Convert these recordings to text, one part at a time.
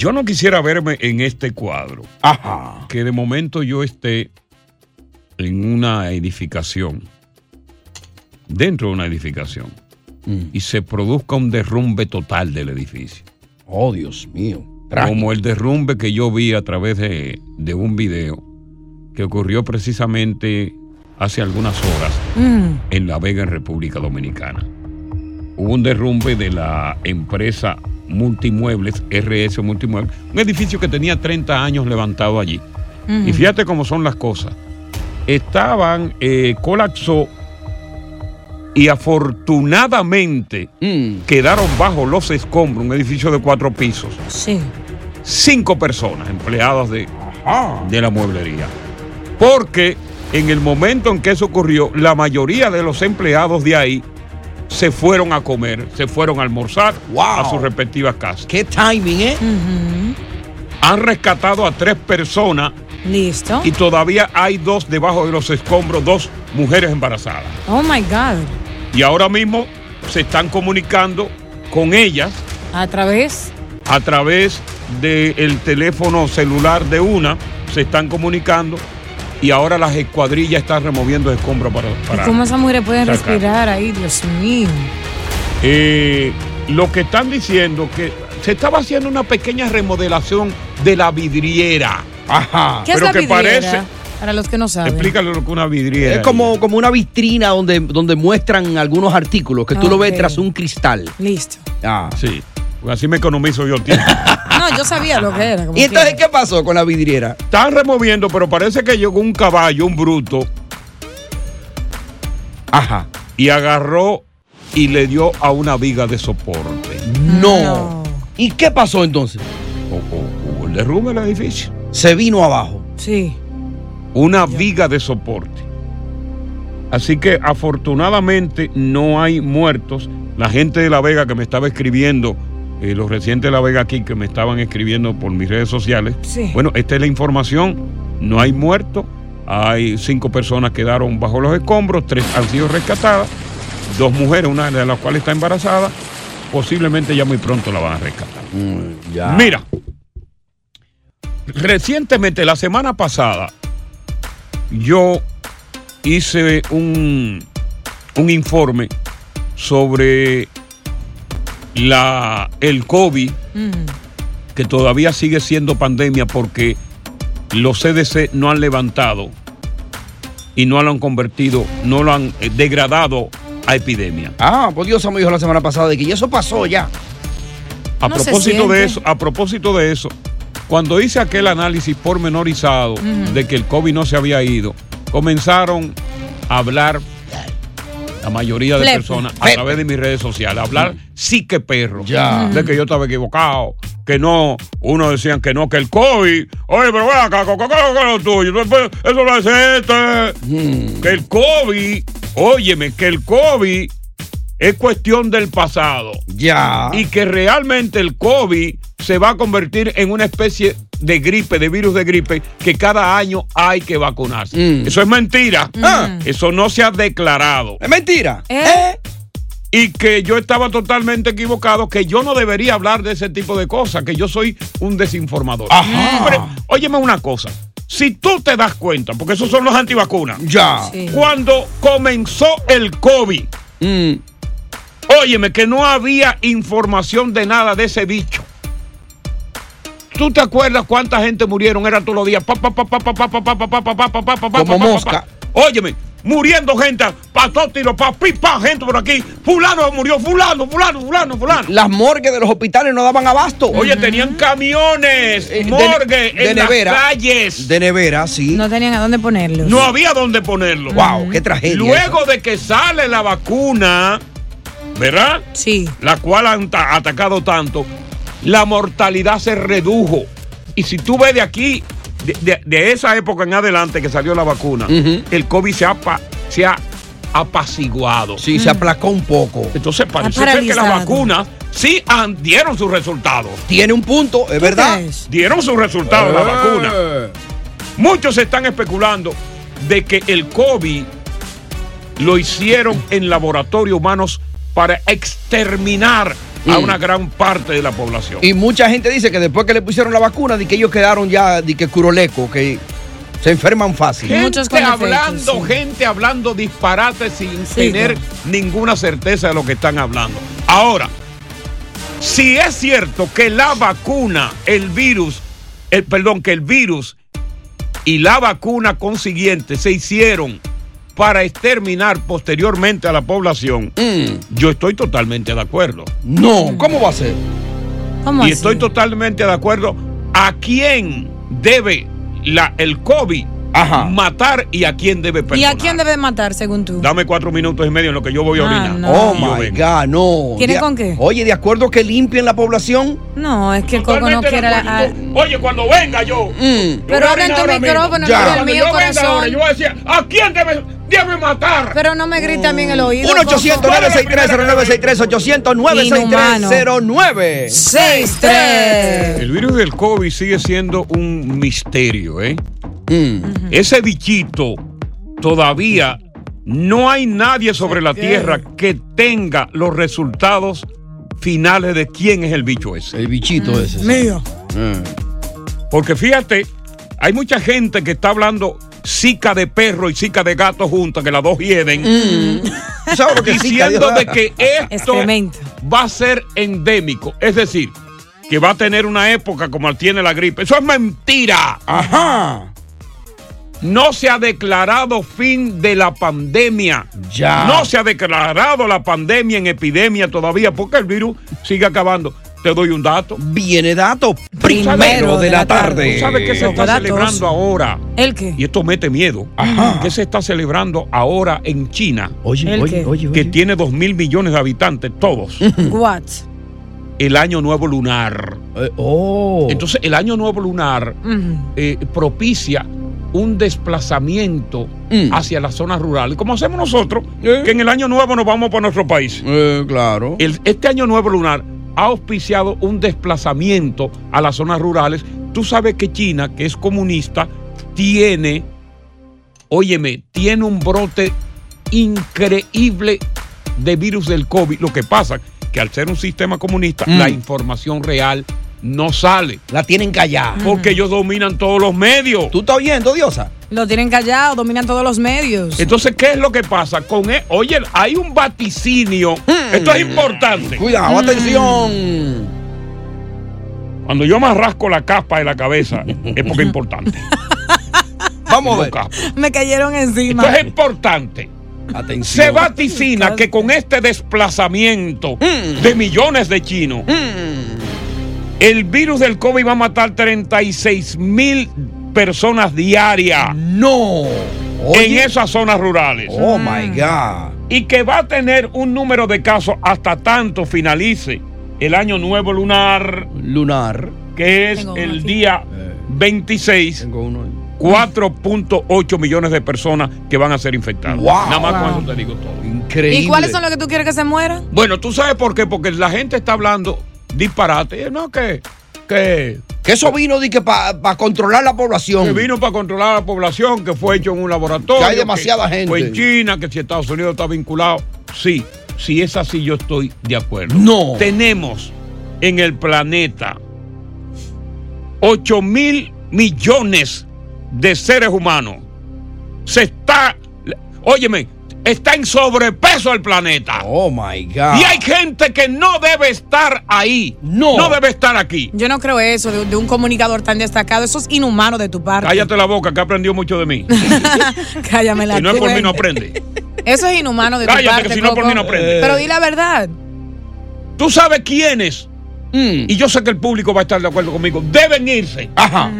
Yo no quisiera verme en este cuadro. Ajá. Que de momento yo esté en una edificación, dentro de una edificación, y se produzca un derrumbe total del edificio. Oh, Dios mío. Como el derrumbe que yo vi a través de, de un video que ocurrió precisamente hace algunas horas en La Vega, en República Dominicana. Hubo un derrumbe de la empresa Multimuebles, RS Multimuebles, un edificio que tenía 30 años levantado allí. Y fíjate cómo son las cosas. Estaban, eh, colapsó y afortunadamente quedaron bajo los escombros, un edificio de cuatro pisos. Sí. Cinco personas empleadas de, de la mueblería. Porque en el momento en que eso ocurrió, la mayoría de los empleados de ahí se fueron a comer, se fueron a almorzar a sus respectivas casas. Qué timing, ¿eh? Han rescatado a tres personas Listo. y todavía hay dos debajo de los escombros, dos mujeres embarazadas. Oh my God. Y ahora mismo se están comunicando con ellas A través. a través del teléfono celular de una, se están comunicando y ahora las escuadrillas están removiendo escombros para... ¿Y para cómo esas mujeres pueden sacar. respirar ahí? Dios mío. Eh, lo que están diciendo que se estaba haciendo una pequeña remodelación de la vidriera. Ajá. ¿Qué es Pero la que vidriera? parece- Para los que no saben. Explícale lo que es una vidriera. Es como, como una vitrina donde, donde muestran algunos artículos que tú lo ves tras un cristal. Listo. Ah. Sí, así me economizo yo tiempo. No, yo sabía lo que era. como ¿Y entonces quiera. qué pasó con la vidriera? Están removiendo, pero parece que llegó un caballo, un bruto, Ajá. y agarró y le dio a una viga de soporte. No. ¿Y qué pasó entonces? O- o- Hubo el derrumbe del edificio. Se vino abajo. Sí. Una viga de soporte. Así que afortunadamente no hay muertos. La gente de La Vega que me estaba escribiendo, eh, los residentes de La Vega aquí que me estaban escribiendo por mis redes sociales. Sí. Bueno, esta es la información. No hay muertos. Hay cinco personas que quedaron bajo los escombros, tres han sido rescatadas, dos mujeres, una de las cuales está embarazada. Posiblemente ya muy pronto la van a rescatar. ya. Mira, recientemente, la semana pasada, yo hice un, un informe sobre la, el COVID, que todavía sigue siendo pandemia porque los CDC no han levantado y no lo han convertido, no lo han eh, degradado a epidemia. Ah, pues Dios me dijo la semana pasada de que ya eso pasó ya. A No propósito de eso, a propósito de eso, cuando hice aquel análisis pormenorizado de que el COVID no se había ido, comenzaron a hablar la mayoría de personas a través de mis redes sociales. Hablar sí que perro. Ya. De que yo estaba equivocado. Que no, uno decían que no, que el COVID. Oye, pero ven acá, ¿qué es lo tuyo? Eso eso no es este. Que el COVID, óyeme, que el COVID es cuestión del pasado. Ya. Y que realmente el COVID se va a convertir en una especie de gripe, de virus de gripe, que cada año hay que vacunarse. Mm. Eso es mentira. Ah. Eso no se ha declarado. Es mentira. ¿Eh? Y que yo estaba totalmente equivocado, que yo no debería hablar de ese tipo de cosas, que yo soy un desinformador. Ajá. Pero, óyeme una cosa. Si tú te das cuenta, porque esos son los antivacunas, Ya. Sí. cuando comenzó el COVID, Mm. Óyeme, que no había información de nada de ese bicho. ¿Tú te acuerdas cuánta gente murieron? Era todos los días. Como mosca. Óyeme, muriendo gente, pasó tiro, pa, pipa, gente por aquí. Fulano murió, fulano, fulano, fulano, fulano. Las morgues de los hospitales no daban abasto. Oye, tenían camiones, morgue, en las calles. De nevera, sí. No tenían a dónde ponerlos. No había dónde ponerlos. Wow, qué tragedia. Luego de que sale la vacuna, ¿verdad? Sí. La cual han atacado tanto la mortalidad se redujo. Y si tú ves de aquí, de, de- de esa época en adelante que salió la vacuna, el COVID se ha, pa- se ha apaciguado. Sí, se aplacó un poco. Entonces parece ser que las vacunas sí han- dieron sus resultados. Tiene un punto, es ¿Tú verdad. Dieron sus resultados la vacuna. Eh. Muchos están especulando de que el COVID lo hicieron en laboratorios humanos para exterminar a Mm. una gran parte de la población. Y mucha gente dice que después que le pusieron la vacuna, de que ellos quedaron ya, de que curoleco, que se enferman fácil. gente hablando, sí. gente hablando disparates sin Sí, tener claro. ninguna certeza de lo que están hablando. Ahora, si es cierto que la vacuna, el virus, el perdón, que el virus y la vacuna consiguiente se hicieron para exterminar posteriormente a la población, Mm. yo estoy totalmente de acuerdo. No, ¿cómo va a ser? ¿Cómo Y así? estoy totalmente de acuerdo a quién debe la, el COVID Ajá. matar y a quién debe ¿Y perdonar. a quién debe matar, según tú? Dame cuatro minutos y medio en lo que yo voy a Ah, orinar. no. Oh Y my. God, no. ¿Tiene con qué? Oye, de acuerdo que limpien la población. No, es que Coco no quiere... la- Oye, cuando venga yo. Mm. yo Pero a habla en orinar tu micrófono, Ya. no en el Cuando mío, yo venga ahora, corazón. yo voy a decir, ¿a quién debe, debe matar? Pero no me grita a mí en el oído. 1-800-963-0963-800-963-09. 6-3. El virus del COVID sigue siendo un misterio, ¿eh? Mm. Ese bichito todavía no hay nadie sobre la tierra que tenga los resultados finales de quién es el bicho ese. El bichito ese. sí. Mío. Mm. Porque fíjate, hay mucha gente que está hablando zika de perro y zika de gato juntas, que las dos hieden, ¿Tú sabes lo que sí, diciendo de que esto va a ser endémico. Es decir, que va a tener una época como tiene la gripe. Eso es mentira. Ajá. No se ha declarado fin de la pandemia. Ya. No se ha declarado la pandemia en epidemia todavía porque el virus sigue acabando. Te doy un dato. Viene dato Primero de de la tarde. ¿Tú tarde. sabes qué se está datos. celebrando ahora? ¿El qué? Y esto mete miedo. Ajá. ¿Qué se está celebrando ahora en China? Oye, ¿El oye, qué? oye, Que oye. tiene dos mil millones de habitantes, todos. What? El año nuevo lunar. Eh, oh. Entonces, el año nuevo lunar eh, propicia un desplazamiento Mm. hacia las zonas rurales, como hacemos nosotros, Eh. que en el año nuevo nos vamos para nuestro país. Eh, claro. El- este año nuevo lunar ha auspiciado un desplazamiento a las zonas rurales. Tú sabes que China, que es comunista, tiene, óyeme, tiene un brote increíble de virus del COVID. Lo que pasa que al ser un sistema comunista, Mm. la información real no sale. La tienen callada. Porque ellos dominan todos los medios. ¿Tú estás oyendo, Diosa? Lo tienen callado, dominan todos los medios. Entonces, ¿qué es lo que pasa con él? Oye, hay un vaticinio. Esto es importante. Cuidado, atención. Cuando yo me rasco la capa de la cabeza, es porque es importante. Vamos a ver. Me cayeron encima. Esto es importante. Atención. Se vaticina que con este desplazamiento Mm. de millones de chinos, el virus del COVID va a matar 36 mil personas diarias No. en esas zonas rurales. Oh my God. y que va a tener un número de casos hasta tanto finalice el año nuevo lunar, Lunar. que es Tengo uno el aquí. día 26, 4.8 millones de personas que van a ser infectadas. Wow. Nada más Wow. con eso te digo todo. Increíble. ¿Y cuáles son los que tú quieres que se mueran? Bueno, ¿tú sabes por qué? Porque la gente está hablando disparate. No, que, que, Que eso vino de que para controlar la población. que vino para controlar la población, que fue hecho en un laboratorio. Que hay demasiada gente. Fue en China, que si Estados Unidos está vinculado. Sí, si es así, yo estoy de acuerdo. No. Tenemos en el planeta 8 mil millones de seres humanos. Se está, óyeme, está en sobrepeso el planeta. Oh my God. Y hay gente que no debe estar ahí. No. No debe estar aquí. Yo no creo eso de, de un comunicador tan destacado. Eso es inhumano de tu parte. Cállate la boca, que aprendió mucho de mí. Cállame la Si no es por mí, no aprende. Eso es inhumano de tu Cállate, parte. que si no es por mí, no aprende. Pero di la verdad. ¿Tú sabes quiénes? Y yo sé que el público va a estar de acuerdo conmigo. Deben irse. Ajá.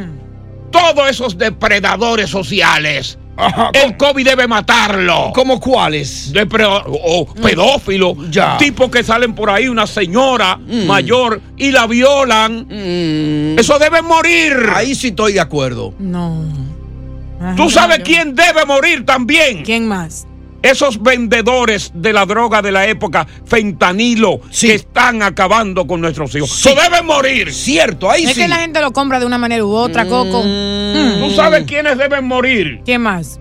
Todos esos depredadores sociales. El COVID debe matarlo. ¿Cómo cuáles? Depre- o pedófilos. Ya. Tipos que salen por ahí, una señora Mm. mayor, y la violan. Mm, Eso debe morir. ahí sí estoy de acuerdo. No. ¿Tú sabes yo- quién debe morir también? ¿Quién más? Esos vendedores de la droga de la época, fentanilo, Sí. que están acabando con nuestros hijos. Sí. Eso deben morir. Cierto, ahí Es sí. que la gente lo compra de una manera u otra, Coco. Mm. ¿Tú sabes quiénes deben morir? ¿Quién más?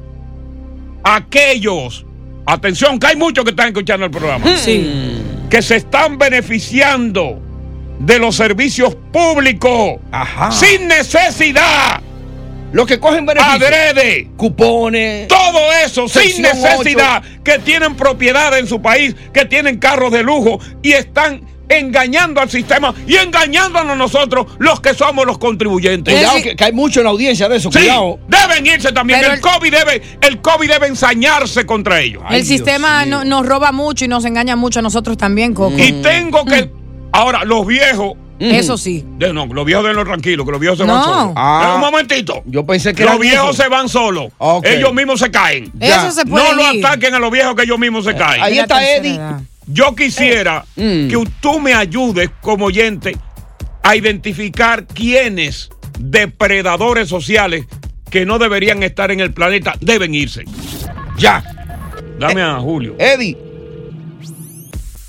Aquellos, atención, que hay muchos que están escuchando el programa, Sí. que se están beneficiando de los servicios públicos Ajá. sin necesidad, Los que cogen beneficios. adrede. Cupones. Todo eso sin necesidad, que tienen propiedad en su país, que tienen carros de lujo y están engañando al sistema y engañándonos nosotros, los que somos los contribuyentes. Cuidado, que, que hay mucho en la audiencia de eso. Sí, Cuidado. deben irse también. El, el- COVID debe, el COVID debe ensañarse contra ellos. El sistema no- nos roba mucho y nos engaña mucho a nosotros también, Coco. Y tengo que. Ahora, los viejos. Eso sí. de- no, los viejos denlo tranquilo, que los viejos se No. van solos. Ah. Pero un momentito. Yo pensé que Los eran viejos se van solos. Ok. Ellos mismos se caen. Ya. Eso se puede No lo ir. ataquen a los viejos que ellos mismos se caen. Ahí está Eddie. Yo quisiera Mm. que tú me ayudes como oyente a identificar quiénes depredadores sociales que no deberían estar en el planeta deben irse. Ya. Dame a Julio. Eddie.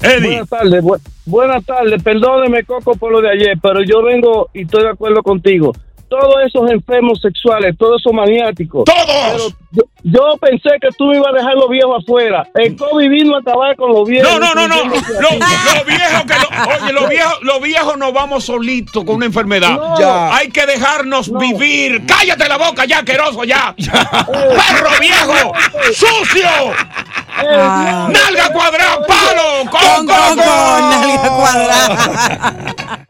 Eddie, Buenas tardes, bu- buenas tardes. Perdóneme, Coco, por lo de ayer, pero yo vengo y estoy de acuerdo contigo. Todos esos enfermos sexuales, todos esos maniáticos. Todos. yo, yo pensé que tú me ibas a dejar los viejos afuera. El COVID vino a acabar con los viejos. No, no, no, no. Los viejos que lo- oye, los viejos, los viejos no vamos solitos con una enfermedad. No. Ya. Hay que dejarnos No. vivir. Cállate la boca ya, queroso ya. Perro viejo, sucio. Nalga cuadrada, palo, Con con Coco, coco. nalga cuadrada.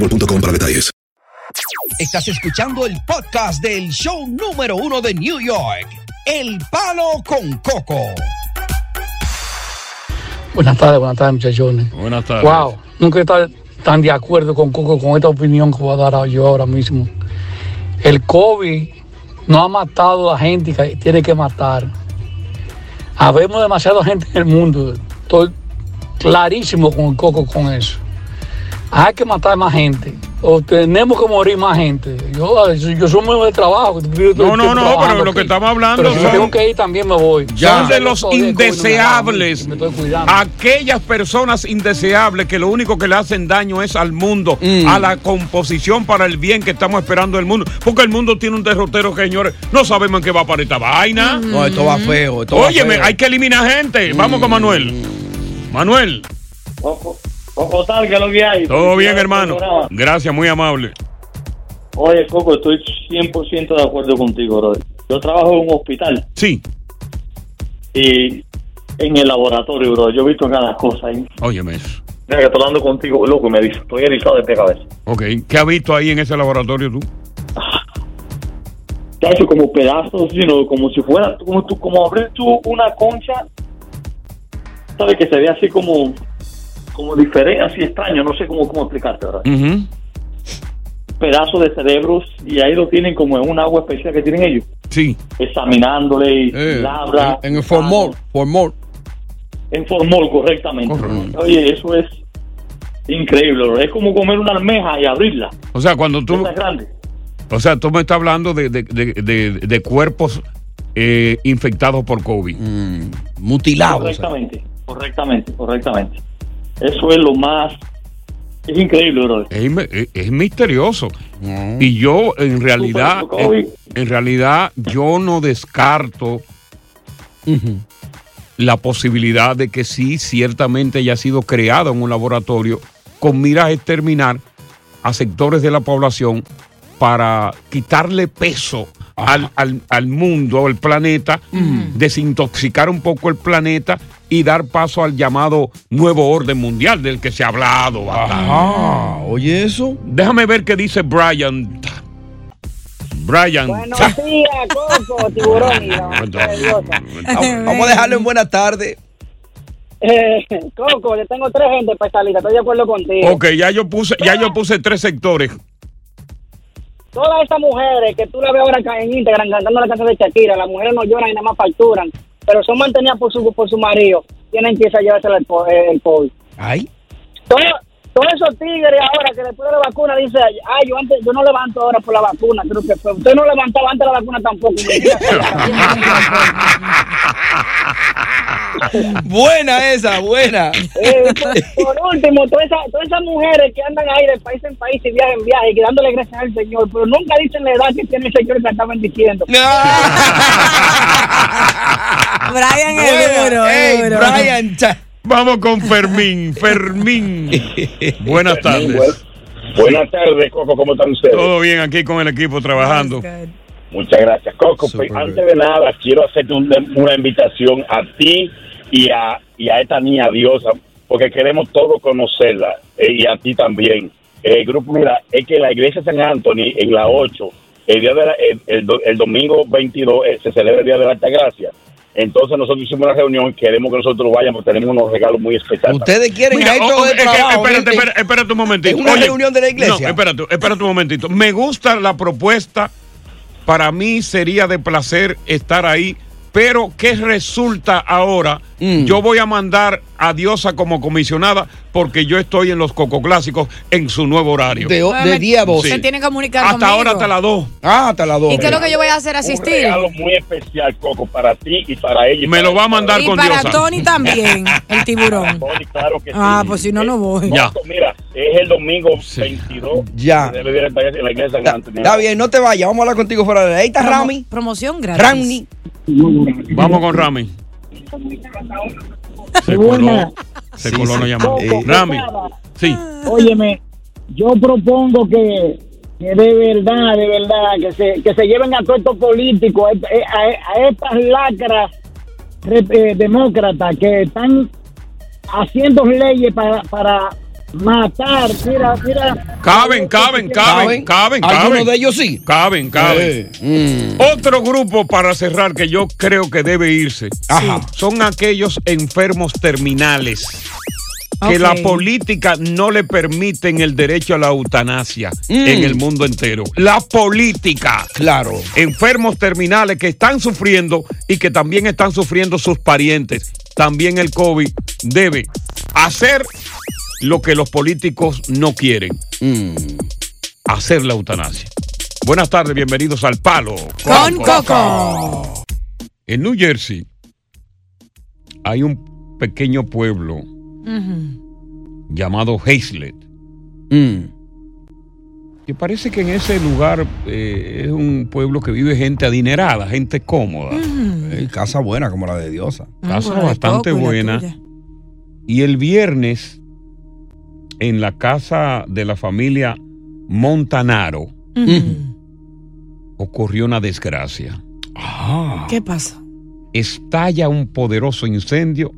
boostmobile.com para detalles. Estás escuchando el podcast del show número uno de New York, El Palo con Coco. Buenas tardes, buenas tardes, muchachones. Buenas tardes. Wow, nunca he estado tan de acuerdo con Coco con esta opinión que voy a dar yo ahora mismo. El COVID no ha matado a gente que tiene que matar. Habemos demasiada gente en el mundo. Estoy clarísimo con el Coco con eso. Hay que matar más gente. O tenemos que morir más gente. Yo, yo soy muy de trabajo. No, no, no, pero lo que estamos hablando Pero si son- tengo que ir también me voy. Son de los no indeseables. Me estoy cuidando. Aquellas personas indeseables que lo único que le hacen daño es al mundo, Mm. a la composición para el bien que estamos esperando del mundo. Porque el mundo tiene un derrotero señores, no sabemos en qué va a parar esta vaina. No, esto va feo. Esto va Óyeme, feo. hay que eliminar gente. Vamos con Manuel. Manuel, Coco tal, que lo que hay. todo bien, hermano. Gracias, muy amable. Oye, Coco, estoy 100% de acuerdo contigo, brother. Yo trabajo en un hospital. Sí. Y en el laboratorio, bro, yo he visto cada cosa ahí. Óyeme eso. Mira que estoy hablando contigo, loco, y me dice, estoy erizado de pie cabeza. Ok, ¿qué has visto ahí en ese laboratorio tú? Te ha hecho como pedazos, sino como si fuera, como tú, como abrir tú una concha, ¿sabes? Que se ve así como, como diferente, así extraño, no sé cómo, cómo explicarte, ¿verdad? Pedazos de cerebros y ahí lo tienen como en un agua especial que tienen ellos. Sí. Examinándole y Eh, labra. en, en el formol, formol. En formol, correctamente. Oye, eso es increíble, bro. Es como comer una almeja y abrirla. O sea, cuando tú, Esa es grande. o sea, tú me estás hablando de, de- de- de- de cuerpos eh, infectados por COVID. mutilados. Correctamente, correctamente, correctamente. Eso es lo más... Es increíble, bro. Es, misterioso. Y yo, en realidad, Super COVID. en, en realidad, yo no descarto la posibilidad de que sí, ciertamente haya sido creado en un laboratorio con miras a exterminar a sectores de la población para quitarle peso al, al- al mundo, al planeta, desintoxicar un poco el planeta y dar paso al llamado nuevo orden mundial del que se ha hablado. Ah, oye eso. Déjame ver qué dice Brian. Brian. Buenos días, Coco, tiburón. Vamos a dejarlo en buenas tardes. Eh, Coco, yo tengo tres gente especialista, estoy de acuerdo contigo. Ok, ya yo puse, ya yo puse tres sectores. Todas esas mujeres que tú la ves ahora acá en Instagram cantando la canción de Shakira, las mujeres no lloran y nada más facturan, pero son mantenidas por su, por su marido, tienen que irse a llevarse el, po- el COVID. Ay. Todo- Todos esos tigres ahora que después de la vacuna dicen, ay, yo antes, yo no levanto ahora por la vacuna, creo que fue. Usted no levantaba antes la vacuna tampoco. buena esa, buena. Eh, por, por último, todas esas, todas esas mujeres que andan ahí de país en país y viaje en viaje, que dándole gracias al Señor, pero nunca dicen la edad que tiene el Señor que está bendiciendo. Brian es duro, es Ey, duro. Brian, cha- Vamos con Fermín. Fermín. Buenas tardes. Buenas tardes, Coco, ¿cómo están ustedes? Todo bien aquí con el equipo trabajando. Muchas gracias, Coco. Pues, antes de nada, quiero hacerte un- una invitación a ti y a, y a esta niña diosa, porque queremos todos conocerla, eh, y a ti también. El grupo, mira, es que la iglesia San Anthony, en la 8, el, día de la- el, el do- el domingo 22, eh, se celebra el Día de la Alta Gracia. Entonces nosotros hicimos una reunión, queremos que nosotros vayamos, tenemos unos regalos muy especiales. Ustedes quieren Mira, ir oh, de es que- trabajo. espérate, espérate, espérate un momentito. Es una reunión de la iglesia. No, espérate, espérate un momentito. Me gusta la propuesta. Para mí sería de placer estar ahí. Pero, ¿qué resulta ahora? Mm. Yo voy a mandar a Diosa como comisionada porque yo estoy en los Coco Clásicos en su nuevo horario. De, de día a Sí. Se tiene que comunicar Hasta conmigo. ahora hasta las 2. Ah, hasta las 2. ¿Y qué es lo que yo voy a hacer? Un Asistir. regalo muy especial, Coco, para ti y para ella. y Me para- lo va a mandar Y con para Diosa. Tony también, el tiburón. Tony, claro que Ah, sí. pues si no, no voy. Ya. Mira, es el domingo 22. Ya. Debe de estar en la iglesia San Antonio. Está bien, no te vayas. Vamos a hablar contigo fuera de ahí. está Promo- Rami. Promoción gratis. Rami. Vamos con Rami. Se coló, se coló la llamada. Coco, Rami. Sí. Óyeme, yo propongo que, que de verdad, de verdad, que se, que se lleven a todos estos políticos, a, a- a estas lacras eh, demócratas que están haciendo leyes para, para matar, mira, mira. Caben, caben, caben, caben, Algunos caben. de ellos sí. Caben, caben. Mm. Otro grupo para cerrar que yo creo que debe irse Ajá. son aquellos enfermos terminales que la política no le permiten el derecho a la eutanasia Mm. en el mundo entero. La política. Claro. Enfermos terminales que están sufriendo y que también están sufriendo sus parientes. También el COVID debe hacer lo que los políticos no quieren. Mm. Hacer la eutanasia. Buenas tardes, bienvenidos al Palo Con Coco. En New Jersey hay un pequeño pueblo llamado Hazlet. Mm. Que parece que en ese lugar eh, es un pueblo que vive gente adinerada, gente cómoda. Ey, casa buena como la de Diosa. Casa bastante buena. Y el viernes, en la casa de la familia Montanaro, ocurrió una desgracia. ¿Qué pasó? Estalla un poderoso incendio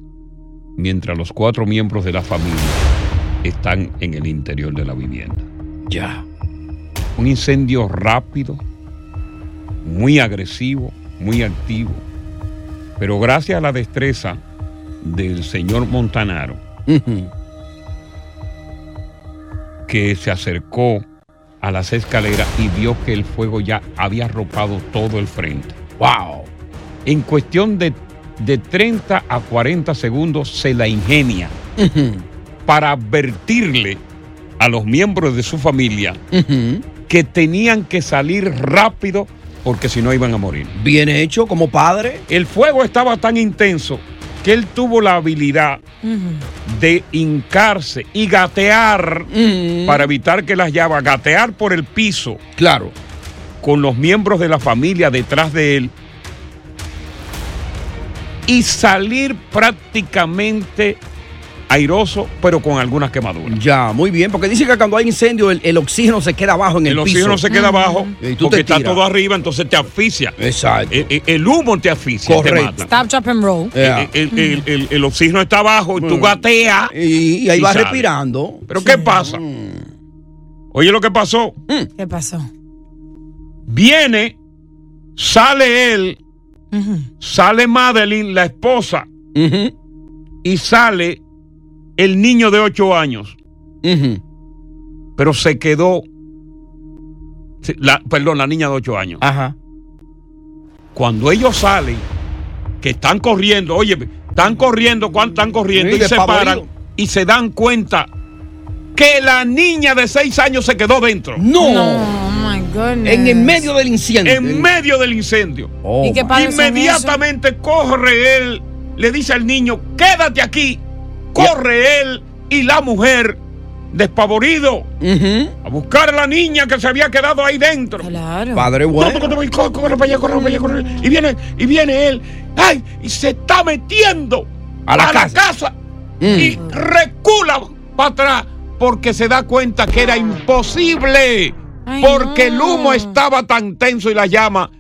mientras los cuatro miembros de la familia están en el interior de la vivienda. Ya. Un incendio rápido, muy agresivo, muy activo. Pero gracias a la destreza del señor Montanaro, que se acercó a las escaleras y vio que el fuego ya había arropado todo el frente. ¡Wow! En cuestión de, de 30 a 40 segundos se la ingenia para advertirle a los miembros de su familia que tenían que salir rápido porque si no iban a morir. Bien hecho como padre. El fuego estaba tan intenso que él tuvo la habilidad de hincarse y gatear para evitar que las llamas, gatear por el piso. Claro. Con los miembros de la familia detrás de él y salir prácticamente airoso, pero con algunas quemaduras. Ya, muy bien, porque dice que cuando hay incendio el, el oxígeno se queda abajo en el, El piso. oxígeno se queda abajo porque te está todo arriba, entonces te asfixia. Exacto. El, el- el humo te asfixia, te Correcto. mata. Stop, drop and roll. El, el- el- el- el oxígeno está abajo y tú Mm. gateas. Y, y ahí vas sale. respirando. Pero ¿qué pasa? Oye lo que pasó. ¿Qué pasó? Viene, sale él, sale Madeline, la esposa, y sale el niño de 8 años. Pero se quedó. la- perdón, la niña de 8 años. Ajá. Cuando ellos salen, que están corriendo, oye, están corriendo, ¿cuánto están corriendo? Sí, y se paran y se dan cuenta que la niña de 6 años se quedó dentro. No. Oh my goodness. En el medio del incendio. En medio del incendio. Oh, ¿Y qué Inmediatamente corre él, le dice al niño, quédate aquí. Corre él y la mujer, despavorido, a buscar a la niña que se había quedado ahí dentro. Claro. Padre bueno. Corre, para allá, corre para allá, corre. Y viene, y viene él, ay, y se está metiendo A la casa. y recula para atrás porque se da cuenta que era imposible. Ay, porque el humo estaba tan tenso y la llama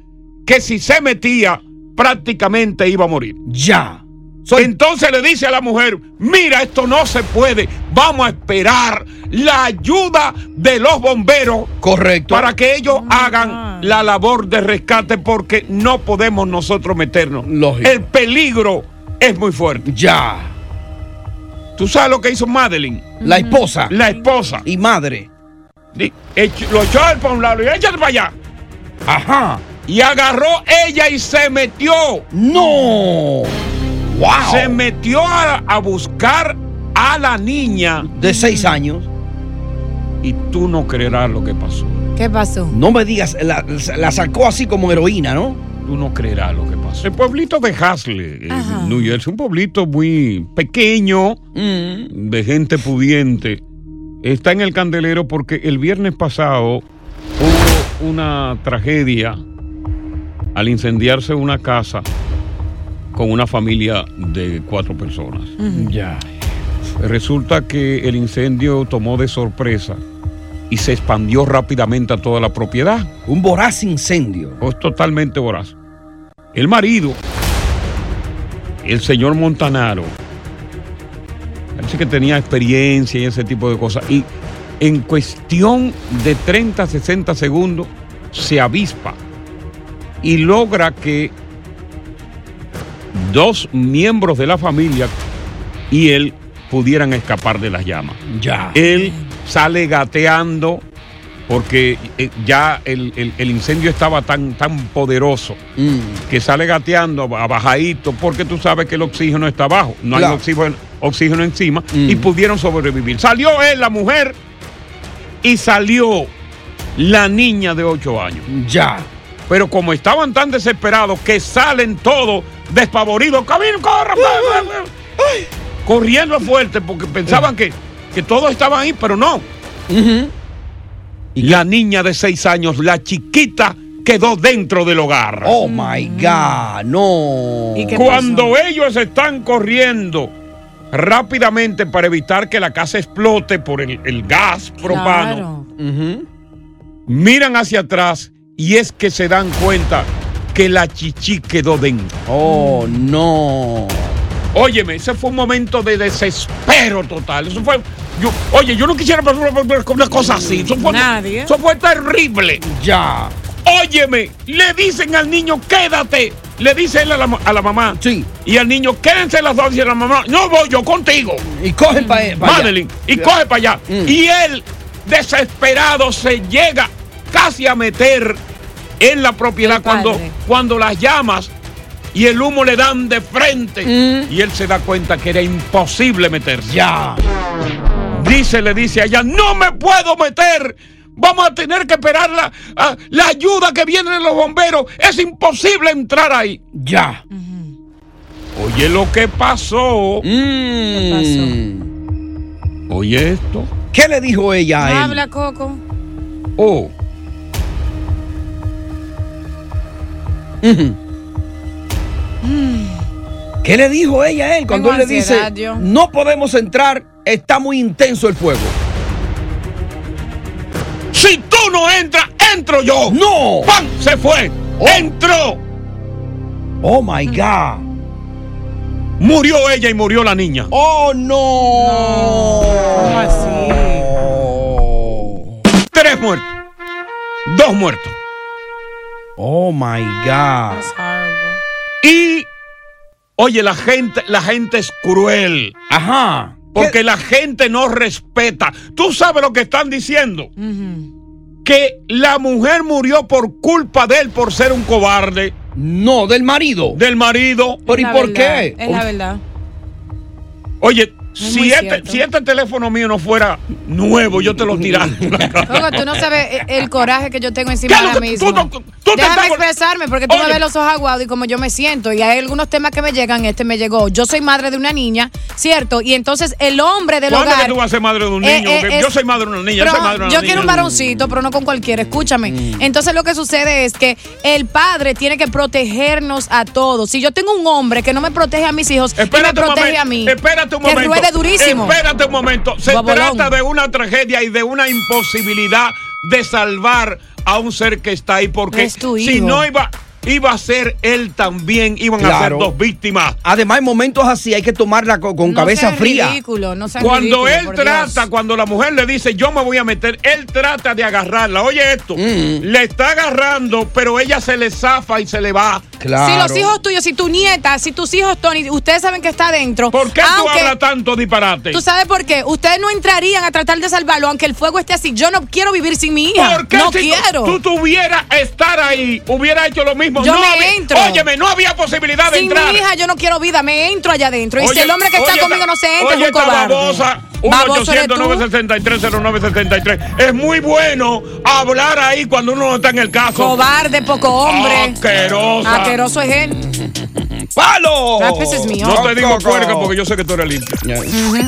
que si se metía prácticamente iba a morir. Ya. Entonces le dice a la mujer, mira, esto no se puede, vamos a esperar la ayuda de los bomberos. Correcto. Para que ellos hagan la labor de rescate porque no podemos nosotros meternos. Lógico. El peligro es muy fuerte. Ya. ¿Tú sabes lo que hizo Madeline? La esposa. La esposa. Y madre. Lo echó él para un lado y échate para allá. Ajá. Y agarró ella y se metió. No. Wow. Se metió a, a buscar a la niña. De seis años. Y tú no creerás lo que pasó. ¿Qué pasó? No me digas, la, la sacó así como heroína, ¿no? Tú no creerás lo que pasó. El pueblito de Hasley, Ajá. en New Jersey, un pueblito muy pequeño, Mm. de gente pudiente, está en el candelero porque el viernes pasado hubo una tragedia al incendiarse una casa con una familia de cuatro personas. Ya. Resulta que el incendio tomó de sorpresa y se expandió rápidamente a toda la propiedad. Un voraz incendio. Es totalmente voraz. El marido, el señor Montanaro, parece parece que tenía experiencia y ese tipo de cosas. Y en cuestión de 30, 60 segundos se avispa y logra que dos miembros de la familia y él pudieran escapar de las llamas. Ya. Él sale gateando porque eh, ya el, el- el incendio estaba tan, tan poderoso que sale gateando a bajadito porque tú sabes que el oxígeno está abajo, no Claro. hay oxígeno, oxígeno encima y pudieron sobrevivir. Salió él, la mujer, y salió la niña de 8 años. Ya. Pero como estaban tan desesperados que salen todos despavoridos, camino, corre, corre, corre". corriendo fuerte porque pensaban que, que todos estaban ahí, pero no. La niña de 6 años, la chiquita, quedó dentro del hogar. Oh my God, no. Cuando ellos están corriendo rápidamente para evitar que la casa explote por el, el gas propano, miran hacia atrás y es que se dan cuenta que la chichi quedó dentro. Oh, no. Óyeme, ese fue un momento de desespero total. Eso fue. yo- oye, yo no quisiera pasar por una cosa así. Eso fue, Nadie. eso fue terrible. Ya. Óyeme, le dicen al niño, quédate. Le dice él a la, a la mamá. Sí. Y al niño, quédense las dos. Y a la mamá, no voy yo contigo. Y cogen para allá. Madeline, y coge para allá. Y él, desesperado, se llega casi a meter en la propiedad cuando, cuando las llamas y el humo le dan de frente. Y él se da cuenta que era imposible meterse. Ya. Dice, le dice a ella, no me puedo meter. Vamos a tener que esperar la, a- la ayuda que viene de los bomberos. Es imposible entrar ahí. Ya. Oye lo que pasó. Mm. Oye esto. ¿Qué le dijo ella a él? Habla, Coco. Oh. ¿Qué le dijo ella a él cuando él le dice, yo. no podemos entrar, está muy intenso el fuego? Si tú no entras, entro yo. No. ¡Pam! Se fue. Entró. Oh my God. Murió ella y murió la niña. Oh no. ¿Cómo así? Tres muertos. Dos muertos. Oh my God. Y oye, la gente, la gente es cruel. Ajá. Porque la gente no respeta. Tú sabes lo que están diciendo. Que la mujer murió por culpa de él por ser un cobarde. No, del marido. Del marido. ¿Pero y por verdad, qué? Es la verdad. Oye, si este, si este teléfono mío no fuera nuevo, yo te lo tirara. la. Coco, tú no sabes e- el coraje que yo tengo encima ¿Qué es lo ahora que- mismo. tú tú Déjame expresarme porque tú me Oye. ves los ojos aguados y como yo me siento. Y hay algunos temas que me llegan, este me llegó. Yo soy madre de una niña, ¿cierto? Y entonces el hombre del ¿Cuándo hogar. que tú vas a ser madre de un Eh, niño? eh, es- yo soy madre de una niña, yo Pero soy madre de una yo niña. quiero un varoncito, pero no con cualquiera. Escúchame. Mm. Entonces lo que sucede es que el padre tiene que protegernos a todos. Si yo tengo un hombre que no me protege a mis hijos y me protege a mí, Espérate un momento. Durísimo. Espérate un momento. Se trata de una tragedia y de una imposibilidad de salvar a un ser que está ahí. Porque si no iba, iba a ser él también, iban a ser dos víctimas. Además, en momentos así hay que tomarla con, con No cabeza fría. ridículo, no Cuando ridículo, él trata, Dios. cuando la mujer le dice yo me voy a meter, él trata de agarrarla. Oye esto, Mm. le está agarrando, pero ella se le zafa y se le va. Claro. Si los hijos tuyos, si tu nieta, si tus hijos, Tony, ustedes saben que está adentro. ¿Por qué tú hablas tanto disparate? ¿Tú sabes por qué? Ustedes no entrarían a tratar de salvarlo aunque el fuego esté así. Yo no quiero vivir sin mi hija. ¿Por qué no si quiero. tú tuvieras estar ahí, hubiera hecho lo mismo? Yo no me había- entro. Óyeme, no había posibilidad de sin entrar. mi hija yo no quiero vida, me entro allá adentro. y si el hombre que está oye, conmigo no se entra, oye, es un cobarde. babosa, Baboso eres tú. 1-800-963-0973. Es muy bueno hablar ahí cuando uno no está en el caso. Cobarde, poco hombre. Asquerosa. Asqueroso es él. ¡Palo! No te digo puerca porque yo sé que tú eres limpia.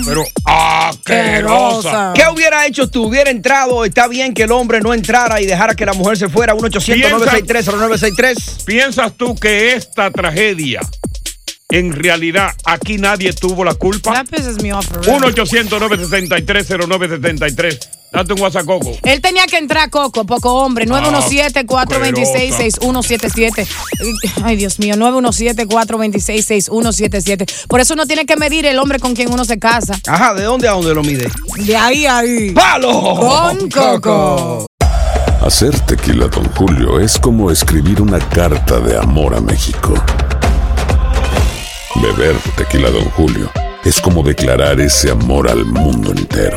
Pero asquerosa. ¿Qué hubiera hecho tú? ¿Hubiera entrado? ¿Está bien que el hombre no entrara y dejara que la mujer se fuera? 1-800-963-0963. ¿Piensas tú que esta tragedia, en realidad, aquí nadie tuvo la culpa? That pisses me off for real. 1-800-963-0973. Date un WhatsApp, Coco. Él tenía que entrar, Coco, poco hombre. 917-426-6177. Ay, Dios mío, 917-426-6177. Por eso uno tiene que medir el hombre con quien uno se casa. Ajá, ¿de dónde a dónde lo mide? De ahí a ahí. ¡Palo! Con Coco. Hacer tequila, Don Julio, es como escribir una carta de amor a México. Beber tequila, Don Julio, es como declarar ese amor al mundo entero.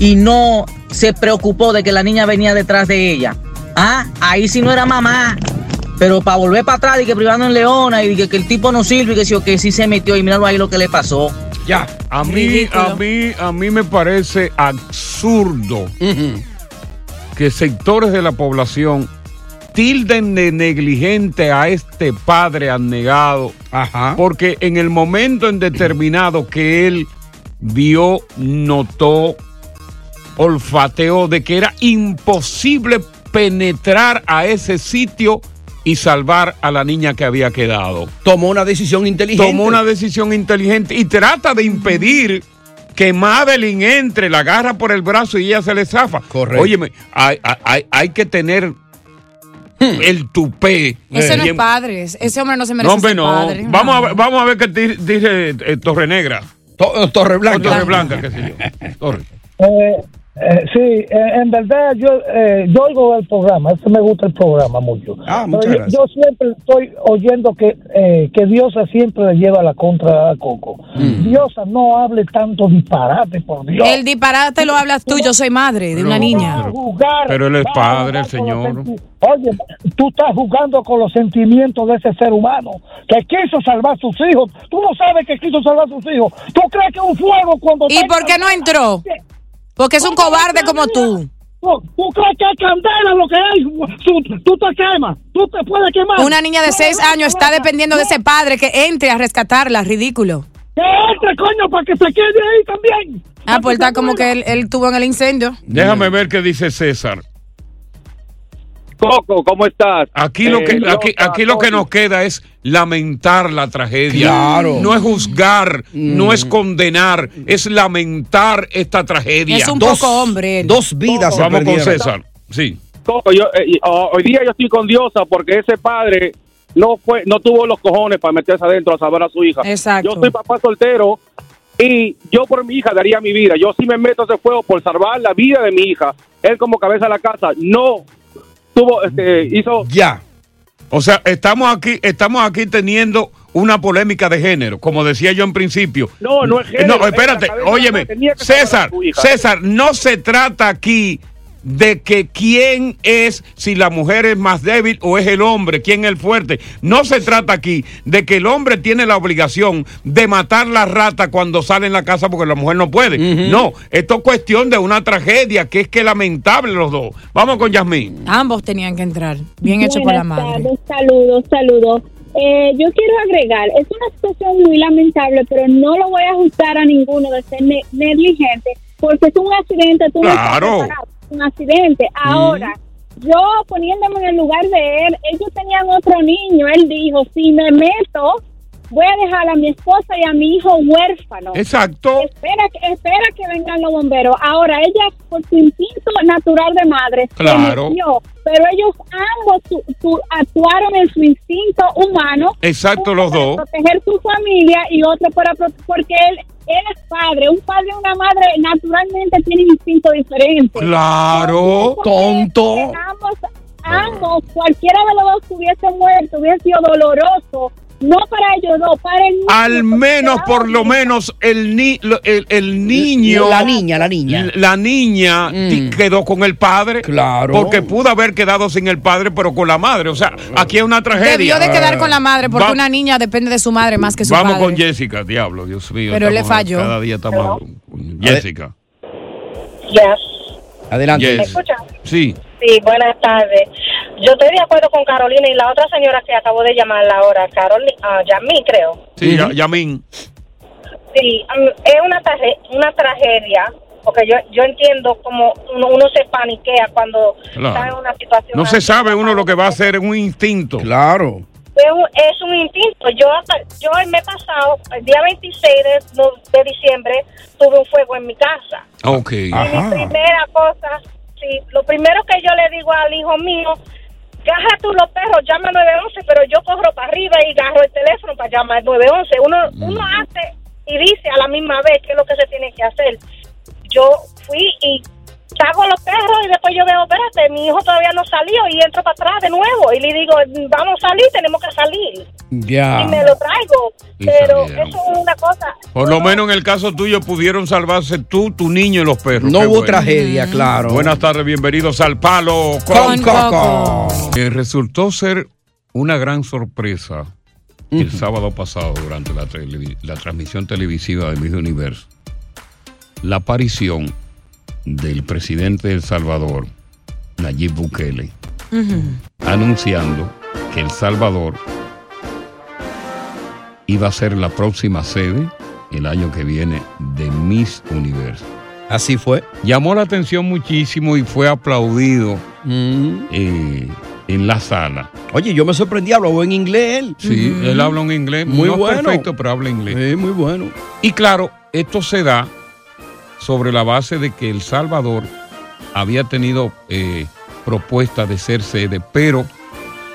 Y no se preocupó de que la niña venía detrás de ella. Ah, ahí sí no era mamá. Pero para volver para atrás y que privando en Leona y que, que el tipo no sirve y que sí, o que sí se metió y míralo ahí lo que le pasó. Ya. A mí, Ridículo. a mí, a mí me parece absurdo que sectores de la población tilden de negligente a este padre abnegado. Porque en el momento en determinado que él vio, notó, olfateó de que era imposible penetrar a ese sitio y salvar a la niña que había quedado. Tomó una decisión inteligente. Tomó una decisión inteligente y trata de impedir que Madeline entre, la agarra por el brazo y ella se le zafa. Correcto. Óyeme, hay, hay- hay que tener el tupé. Ese no es padre. Ese hombre no se merece No, hombre, ser no. padre. Vamos, a ver, vamos a ver qué di- dice eh, Torre Negra. Torre Blanca. Torre Blanca, qué sé yo. Torre. Eh, eh, sí, eh, en verdad yo, eh, yo oigo el programa, es que me gusta el programa mucho. Ah, muchas yo, gracias. yo siempre estoy oyendo que, eh, que Diosa siempre le lleva la contra a Coco. Mm. Diosa, no hable tanto disparate, por Dios. El disparate lo hablas tú, yo soy madre de una niña. Jugar, Pero él es padre, el señor. Oye, tú estás jugando con los sentimientos de ese ser humano que quiso salvar a sus hijos. Tú no sabes que quiso salvar a sus hijos. ¿Tú crees que un fuego cuando... ¿Y por qué no entró? Porque es un cobarde como tú. ¿Tú, crees que es candela lo que hay? Tú, tú te quemas, tú te puedes quemar. Una niña de seis años está dependiendo de ese padre que entre a rescatarla. Ridículo. Que entre, coño, para que se quede ahí también. Ah, pues está como que él, él tuvo en el incendio. Déjame ver qué dice César. Coco, ¿cómo estás? Aquí lo que, Eh, aquí, aquí lo que nos queda es lamentar la tragedia. Claro. No es juzgar, no es condenar, es lamentar esta tragedia. Es un poco hombre él. Dos vidas se Vamos con. César. Sí. Coco, yo, eh, y, hoy día yo estoy con Diosa porque ese padre no fue, no tuvo los cojones para meterse adentro a salvar a su hija. Exacto. Yo soy papá soltero y yo por mi hija daría mi vida. Yo sí me meto a ese fuego por salvar la vida de mi hija. Él como cabeza de la casa no tuvo, este, hizo... Ya. O sea, estamos aquí, estamos aquí teniendo una polémica de género, como decía yo en principio. No, no es género, No, es espérate, cabeza, óyeme, César. César, no se trata aquí de que quién es, si la mujer es más débil o es el hombre, quién es el fuerte. No se trata aquí de que el hombre tiene la obligación de matar la rata cuando sale en la casa porque la mujer no puede. No, esto es cuestión de una tragedia que es que lamentable los dos. Vamos con Yasmín. Ambos tenían que entrar. Bien hecho por la madre. tardes, saludos, saludos. Eh, yo quiero agregar, es una situación muy lamentable, pero no lo voy a ajustar a ninguno de ser ne- negligente, porque es un accidente, tú no estás Claro. es un accidente. Ahora, yo poniéndome en el lugar de él, ellos tenían otro niño, él dijo, si me meto, voy a dejar a mi esposa y a mi hijo huérfanos. Exacto. Espera, que- espera que vengan los bomberos. Ahora, ella, por su instinto natural de madre, se Claro. metió, pero ellos ambos su- actuaron en su instinto humano. Exacto, los dos. proteger su familia y otro para porque él, él es padre. Un padre y una madre naturalmente tienen instinto diferente. Claro. Tonto. Ambos, ambos, cualquiera de los dos hubiese muerto hubiese sido doloroso. No para ellos dos, para el niño. Al menos, por lo menos, el, ni, el, el niño. La niña, la niña. Mm. La niña ti- quedó con el padre. Claro. Porque pudo haber quedado sin el padre, pero con la madre. O sea, aquí hay una tragedia. Debió de quedar con la madre porque Va- una niña depende de su madre más que su Vamos padre. con Jessica, diablo, Dios mío. Pero él le falló. Cada día estamos. Jessica. Adelante. Yes. ¿Me escucha? Sí. Sí, buenas tardes. Yo estoy de acuerdo con Carolina y la otra señora que acabo de llamar ahora, Carolina, ah, Yamí, creo. Sí, Ya- Yamin. Sí, um, es una, traje- una tragedia, porque yo, yo entiendo como uno, uno se paniquea cuando Claro. está en una situación No se sabe uno lo que va a hacer en un instinto. Claro. Es un, instinto. Yo yo el mes pasado, el día 26 de, de diciembre, tuve un fuego en mi casa. Ok. Y mi primera cosa, sí, lo primero que yo le digo al hijo mío, caja tú los perros, llama al 911, pero yo corro para arriba y agarro el teléfono para llamar al 911. Uno, uno hace y dice a la misma vez qué es lo que se tiene que hacer. Yo fui y saco los perros y después yo veo, espérate, mi hijo todavía no salió y entro para atrás de nuevo y le digo, vamos a salir, tenemos que salir. Ya. Y me lo traigo. Y Pero salieron. eso es una cosa. Por lo menos en el caso tuyo pudieron salvarse tú, tu niño y los perros. No Qué hubo bueno. tragedia, claro. Buenas tardes, bienvenidos al Palo Con Coco. Eh, resultó ser una gran sorpresa el sábado pasado durante la, la transmisión televisiva de Miss Universo. La aparición del presidente de El Salvador, Nayib Bukele, anunciando que El Salvador iba a ser la próxima sede el año que viene de Miss Universo. Así fue. Llamó la atención muchísimo y fue aplaudido eh, en la sala. Oye, yo me sorprendí, habló en inglés él. Sí, él habla un inglés Muy no bueno. perfecto, pero habla inglés. Sí, muy bueno. Y claro, esto se da sobre la base de que El Salvador había tenido eh, propuesta de ser sede, pero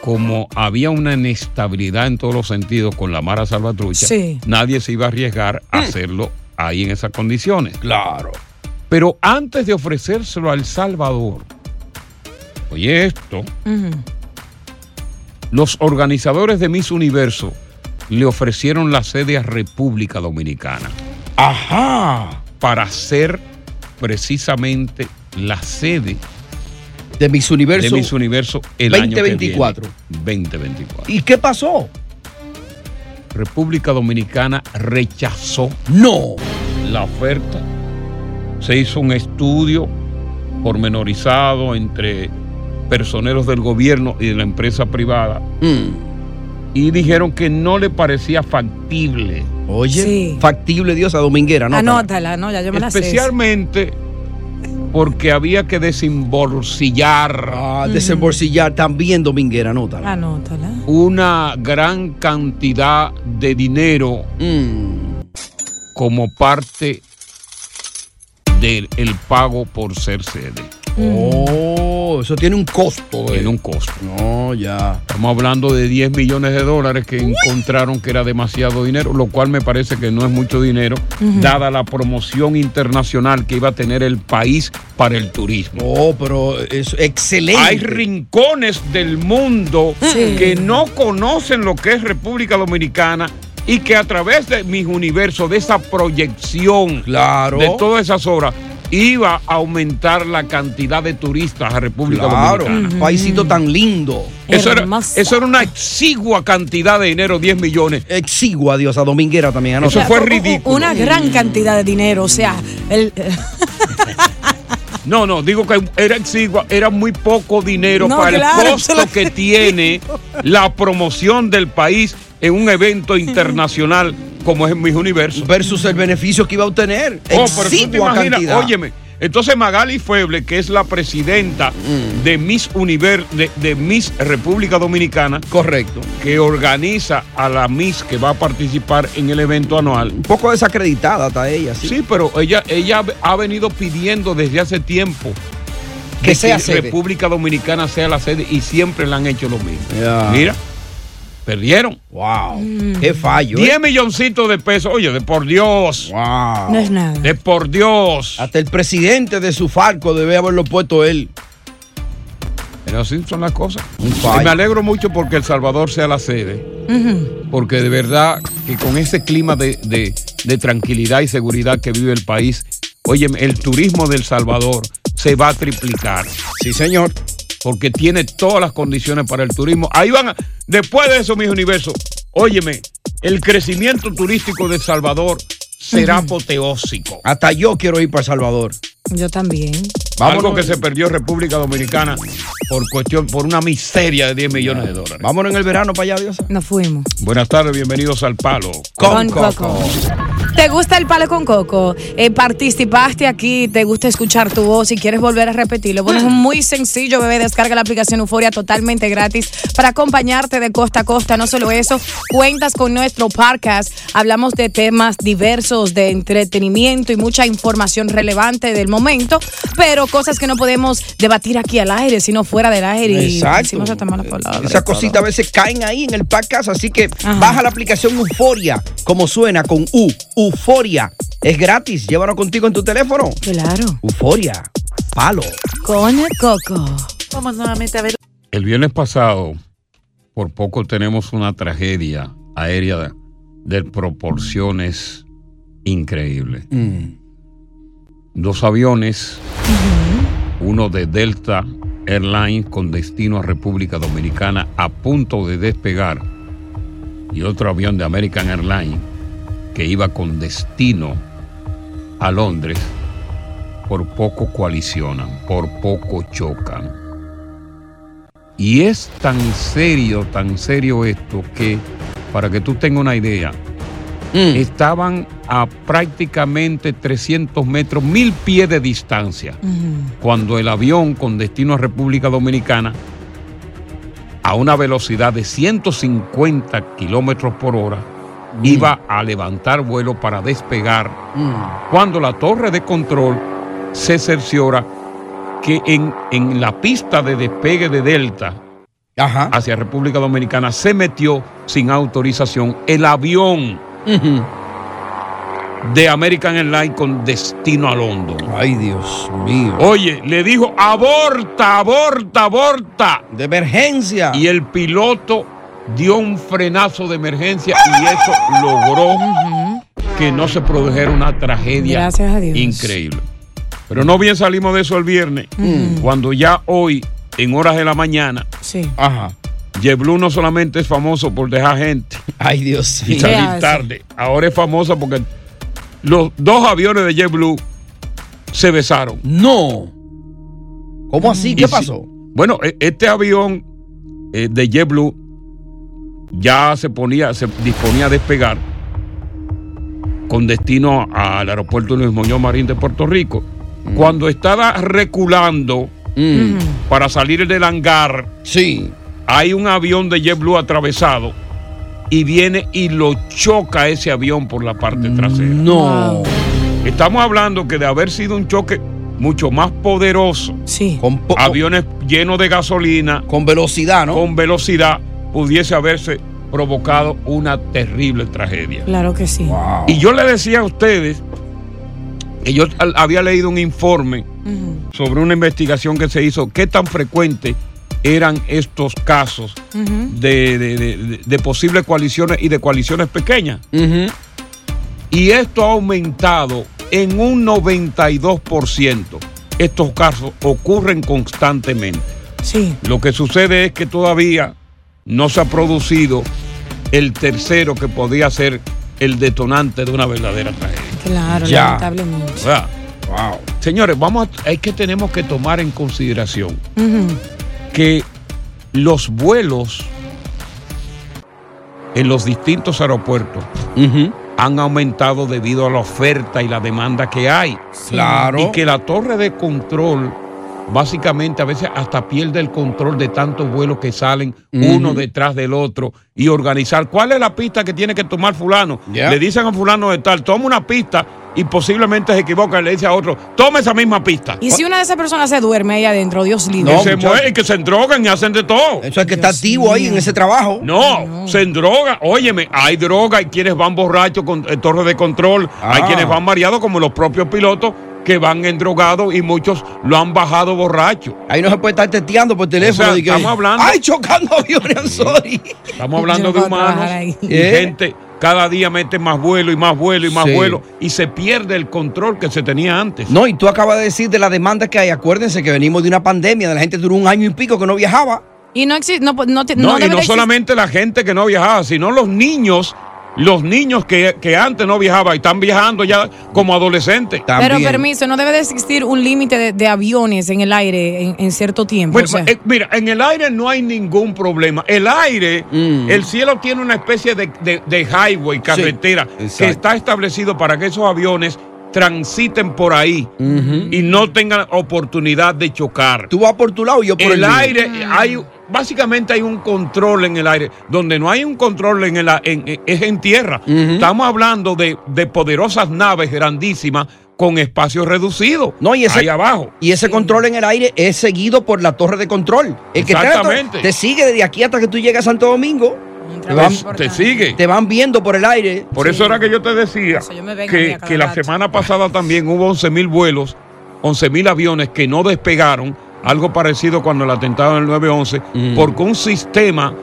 como había una inestabilidad en todos los sentidos con la Mara Salvatrucha, Sí. nadie se iba a arriesgar a hacerlo ahí en esas condiciones. Claro. Pero antes de ofrecérselo a El Salvador, oye esto, los organizadores de Miss Universo le ofrecieron la sede a República Dominicana. Ajá. Para ser precisamente la sede De Miss Universo. de Miss Universo el año que 2024. viene. 2024. ¿Y qué pasó? República Dominicana rechazó no la oferta. Se hizo un estudio pormenorizado entre personeros del gobierno y de la empresa privada y dijeron que no le parecía factible. Oye, factible Dios a Dominguera, ¿no? Anótala, ¿no? Ya yo me la sé. Especialmente porque había que desembolsillar. Ah, desembolsillar también Dominguera, anótala. Anótala. una gran cantidad de dinero como parte del el pago por ser sede. Oh, eso tiene un costo. Tiene un costo. No, ya. Estamos hablando de 10 millones de dólares que encontraron que era demasiado dinero, lo cual me parece que no es mucho dinero, Ujú. dada la promoción internacional que iba a tener el país para el turismo. Oh, pero es excelente. Hay rincones del mundo Sí. que no conocen lo que es República Dominicana y que a través de mis universos, de esa proyección de todas esas obras, iba a aumentar la cantidad de turistas a República Claro, Dominicana. un paísito tan lindo. Eso era, eso era una exigua cantidad de dinero, 10 millones. Exigua, Dios, a Dominguera también. Eso anótala. fue ridículo. Una gran cantidad de dinero, o sea, el, No, no, digo que era exigua, era muy poco dinero No, para claro, el eso costo que tiene la promoción del país en un evento internacional como es Mis Universo. Versus el beneficio que iba a obtener. Oh, pero tú te imaginas, cantidad. óyeme, Entonces Magali Feble, que es la presidenta de Miss Univer de, de Miss República Dominicana. Correcto. Que organiza a la Miss que va a participar en el evento anual. Un poco desacreditada está ella, sí. Sí, pero ella, ella ha venido pidiendo desde hace tiempo Que sea sede. República Dominicana sea la sede y siempre le han hecho lo mismo. Mira, perdieron. Wow. Qué fallo. 10 milloncitos de pesos. Oye, de por Dios. Wow. No es nada. De por Dios. Hasta el presidente de su Falco debe haberlo puesto él. Pero así son las cosas. fallo. Y me alegro mucho porque El Salvador sea la sede. Porque de verdad que con ese clima de, de- de tranquilidad y seguridad que vive el país, oye, el turismo del Salvador se va a triplicar. Sí, señor. Porque tiene todas las condiciones para el turismo. Ahí van, a- después de eso, mis universos, óyeme, el crecimiento turístico de El Salvador será apoteósico. Hasta yo quiero ir para El Salvador. Yo también. Algo que se perdió República Dominicana por cuestión, por una miseria de 10 millones de dólares. Vámonos en el verano para allá, Dios. Nos fuimos. Buenas tardes, bienvenidos al Palo. Con Coco. ¿Te gusta el palo con coco? Eh, participaste aquí, te gusta escuchar tu voz y quieres volver a repetirlo. Bueno, es muy sencillo, bebé. Descarga la aplicación Euforia totalmente gratis para acompañarte de costa a costa. No solo eso, cuentas con nuestro podcast. Hablamos de temas diversos, de entretenimiento y mucha información relevante del momento, pero cosas que no podemos debatir aquí al aire, sino fuera del aire. Y Exacto. palabras. Esas cositas a veces caen ahí en el podcast, así que baja la aplicación Euforia, como suena con U, Euforia. Es gratis, llévalo contigo en tu teléfono. Claro. Euforia, palo. Con el coco. Vamos nuevamente a ver. El viernes pasado, por poco tenemos una tragedia aérea de, de proporciones increíbles. Dos aviones, uno de Delta Airlines con destino a República Dominicana a punto de despegar y otro avión de American Airlines que iba con destino a Londres, por poco coalicionan, por poco chocan. Y es tan serio, tan serio esto que, para que tú tengas una idea, estaban a prácticamente 300 metros, mil pies de distancia, cuando el avión con destino a República Dominicana, a una velocidad de 150 kilómetros por hora, iba a levantar vuelo para despegar, cuando la torre de control se cerciora que en, en la pista de despegue de Delta hacia República Dominicana se metió sin autorización el avión de American Airlines con destino a London. Ay, Dios mío. Oye, le dijo, aborta, aborta, aborta. De emergencia. Y el piloto dio un frenazo de emergencia y eso logró que no se produjera una tragedia Gracias a Dios. increíble. Pero no bien salimos de eso el viernes, cuando ya hoy, en horas de la mañana, Sí. Ajá. JetBlue no solamente es famoso por dejar gente Ay, Dios y salir tarde, ahora es famosa porque los dos aviones de JetBlue se besaron. No. ¿Cómo así? ¿Qué pasó? Bueno, e- este avión eh, de JetBlue ya se ponía, se disponía a despegar con destino al aeropuerto Luis Muñoz Marín de Puerto Rico. Cuando estaba reculando para salir del hangar, sí. Hay un avión de JetBlue atravesado y viene y lo choca ese avión por la parte trasera. No. Estamos hablando que de haber sido un choque mucho más poderoso, sí. con aviones llenos de gasolina, con velocidad, ¿no? Con velocidad pudiese haberse provocado una terrible tragedia. Claro que sí. Y yo le decía a ustedes que yo había leído un informe sobre una investigación que se hizo, qué tan frecuente eran estos casos de, de- de- de- de posibles coaliciones y de coaliciones pequeñas. Y esto ha aumentado en un 92%. Estos casos ocurren constantemente. Sí. Lo que sucede es que todavía no se ha producido el tercero que podía ser el detonante de una verdadera tragedia. Claro, Ya. lamentablemente. O sea, Señores, vamos a, es que tenemos que tomar en consideración. Que los vuelos en los distintos aeropuertos han aumentado debido a la oferta y la demanda que hay. Claro. Y que la torre de control básicamente a veces hasta pierde el control de tantos vuelos que salen uno detrás del otro y organizar cuál es la pista que tiene que tomar fulano. Le dicen a fulano de tal, toma una pista y posiblemente se equivoca y le dice a otro, toma esa misma pista. Y si una de esas personas se duerme ahí adentro, Dios libre. que se mueven, que se endrogan y hacen de todo. Eso es que está activo ahí en ese trabajo. No, se endroga. Óyeme, hay droga, hay quienes van borrachos con eh, torre de control, hay Ah. quienes van mareados como los propios pilotos que van endrogados y muchos lo han bajado borracho. Ahí no se puede estar testeando por teléfono. O sea, y que, estamos hablando- ¡Ay, chocando aviones! Sorry. Estamos hablando Yo de no humanos y ¿Eh? gente cada día mete más vuelo y más vuelo y más Sí. vuelo y se pierde el control que se tenía antes. No, y tú acabas de decir de la demanda que hay. Acuérdense que venimos de una pandemia, de la gente duró un año y pico que no viajaba. Y no existe, no, no, te- No, no y debe no solamente la gente que no viajaba, sino los niños, los niños que, que antes no viajaban y están viajando ya como adolescentes. Pero permiso, no debe de existir un límite de, de aviones en el aire en, en cierto tiempo. Bueno, o sea. eh, mira, en el aire no hay ningún problema. El aire, Mm. el cielo tiene una especie de, de- de highway, carretera, que está establecido para que esos aviones transiten por ahí y no tengan oportunidad de chocar. Tú vas por tu lado y yo por el, el aire, hay, básicamente hay un control en el aire. Donde no hay un control en el, en- en- es en tierra. Estamos hablando de, de poderosas naves grandísimas con espacios reducidos. No, y ese, ahí abajo. Y ese control en el aire es seguido por la torre de control. El que Exactamente. te sigue desde aquí hasta que tú llegas a Santo Domingo. Te van, Te sigue. te van viendo por el aire. Por eso era que yo te decía que, que la semana pasada también hubo 11 mil vuelos, 11 mil aviones que no despegaron, algo parecido cuando el atentado del 9-11, Mm. porque un sistema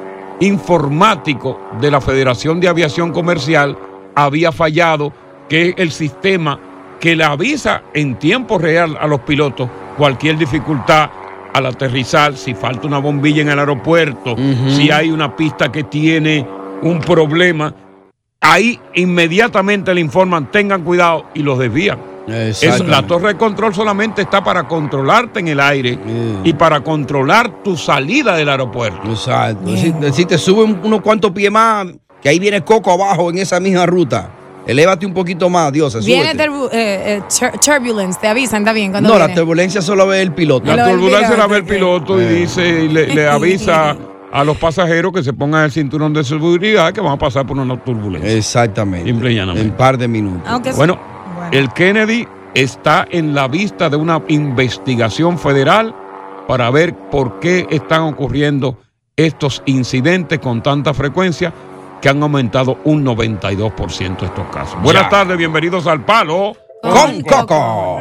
informático de la Federación de Aviación Comercial había fallado, que es el sistema que le avisa en tiempo real a los pilotos cualquier dificultad al aterrizar, si falta una bombilla en el aeropuerto, si hay una pista que tiene un problema, ahí inmediatamente le informan, tengan cuidado y los desvían. Es- la torre de control solamente está para controlarte en el aire y para controlar tu salida del aeropuerto. Exacto. Si, si te suben unos cuantos pies más, que ahí viene Coco abajo en esa misma ruta. Elévate un poquito más, Dios. Viene turbu- eh, eh, tur- turbulence, te avisan, está bien. Cuando No, la viene? turbulencia solo ve el piloto. La turbulencia la ve el piloto y Eh. dice, y le, le avisa a los pasajeros que se pongan el cinturón de seguridad que van a pasar por una turbulencia. Exactamente. Simple y llanamente. En par de minutos. Aunque Bueno, el Kennedy está en la vista de una investigación federal para ver por qué están ocurriendo estos incidentes con tanta frecuencia que han aumentado un 92% estos casos. Buenas tardes, bienvenidos al Palo Con Coco.